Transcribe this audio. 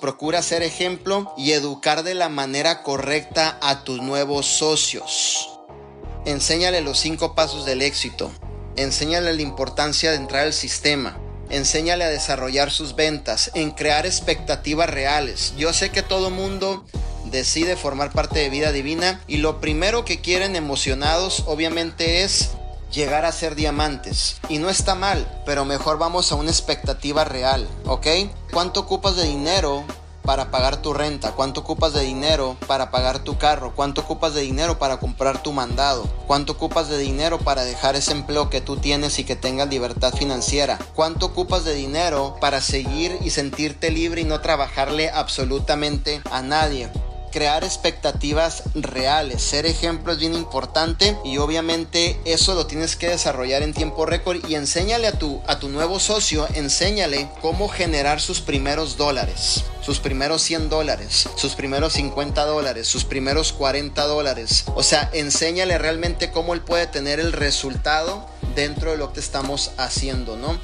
Procura ser ejemplo y educar de la manera correcta a tus nuevos socios. Enséñale los cinco pasos del éxito. Enséñale la importancia de entrar al sistema. Enséñale a desarrollar sus ventas, en crear expectativas reales. Yo sé que todo mundo decide formar parte de vida divina y lo primero que quieren emocionados obviamente es llegar a ser diamantes. Y no está mal, pero mejor vamos a una expectativa real, ¿ok? ¿Cuánto ocupas de dinero para pagar tu renta? ¿Cuánto ocupas de dinero para pagar tu carro? ¿Cuánto ocupas de dinero para comprar tu mandado? ¿Cuánto ocupas de dinero para dejar ese empleo que tú tienes y que tengas libertad financiera? ¿Cuánto ocupas de dinero para seguir y sentirte libre y no trabajarle absolutamente a nadie? Crear expectativas reales. Ser ejemplo es bien importante y obviamente eso lo tienes que desarrollar en tiempo récord y enséñale a tu, a tu nuevo socio, enséñale cómo generar sus primeros dólares, sus primeros 100 dólares, sus primeros 50 dólares, sus primeros 40 dólares. O sea, enséñale realmente cómo él puede tener el resultado dentro de lo que estamos haciendo, ¿no?